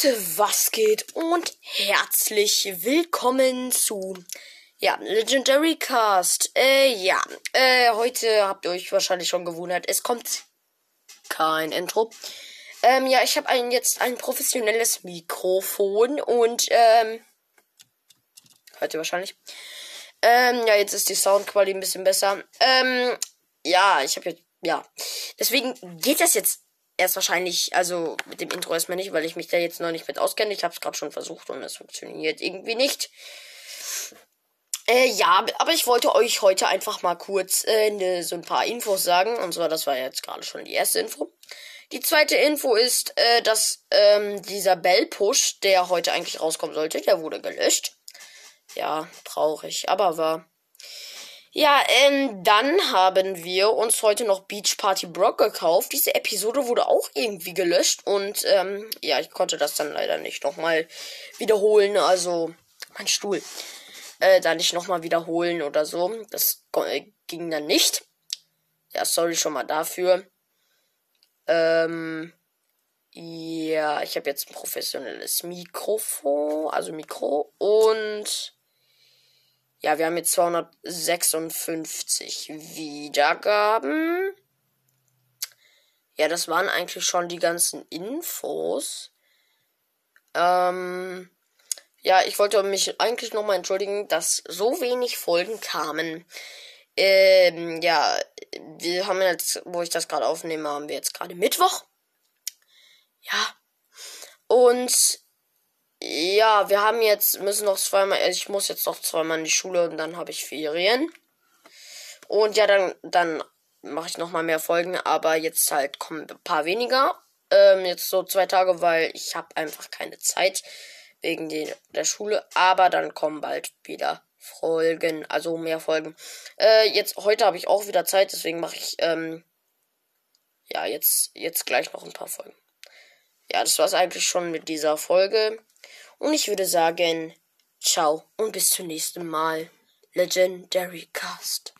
Leute, was geht? Und herzlich willkommen zu ja, Legendary Cast. Äh, ja, äh, heute habt ihr euch wahrscheinlich schon gewundert, es kommt kein Intro. Ähm, ja, ich habe jetzt ein professionelles Mikrofon und, ähm, hört ihr wahrscheinlich. Ähm, ja, jetzt ist die Soundqualität ein bisschen besser. Ähm, ja, ich habe jetzt, ja. Deswegen geht das jetzt erst wahrscheinlich, also mit dem Intro erstmal nicht, weil ich mich da jetzt noch nicht mit auskenne. Ich habe es gerade schon versucht und es funktioniert irgendwie nicht. Äh, ja, aber ich wollte euch heute einfach mal kurz äh, ne, so ein paar Infos sagen. Und zwar, das war jetzt gerade schon die erste Info. Die zweite Info ist, äh, dass ähm, dieser Bell-Push, der heute eigentlich rauskommen sollte, der wurde gelöscht. Ja, traurig, aber war. Ja, ähm, dann haben wir uns heute noch Beach Party Brock gekauft. Diese Episode wurde auch irgendwie gelöscht und ähm, ja, ich konnte das dann leider nicht nochmal wiederholen. Also, mein Stuhl. Äh, da nicht nochmal wiederholen oder so. Das äh, ging dann nicht. Ja, sorry schon mal dafür. Ähm, ja, ich habe jetzt ein professionelles Mikrofon, also Mikro und ja, wir haben jetzt 256 Wiedergaben. Ja, das waren eigentlich schon die ganzen Infos. Ähm, ja, ich wollte mich eigentlich nochmal entschuldigen, dass so wenig Folgen kamen. Ähm, ja, wir haben jetzt, wo ich das gerade aufnehme, haben wir jetzt gerade Mittwoch. Ja. Und ja, wir haben jetzt, müssen noch zweimal, also ich muss jetzt noch zweimal in die Schule und dann habe ich Ferien. Und ja, dann, dann mache ich nochmal mehr Folgen, aber jetzt halt kommen ein paar weniger. Ähm, jetzt so zwei Tage, weil ich habe einfach keine Zeit wegen die, der Schule. Aber dann kommen bald wieder Folgen, also mehr Folgen. Äh, jetzt, heute habe ich auch wieder Zeit, deswegen mache ich, ähm, ja, jetzt, jetzt gleich noch ein paar Folgen. Ja, das war's eigentlich schon mit dieser Folge. Und ich würde sagen, ciao und bis zum nächsten Mal. Legendary Cast.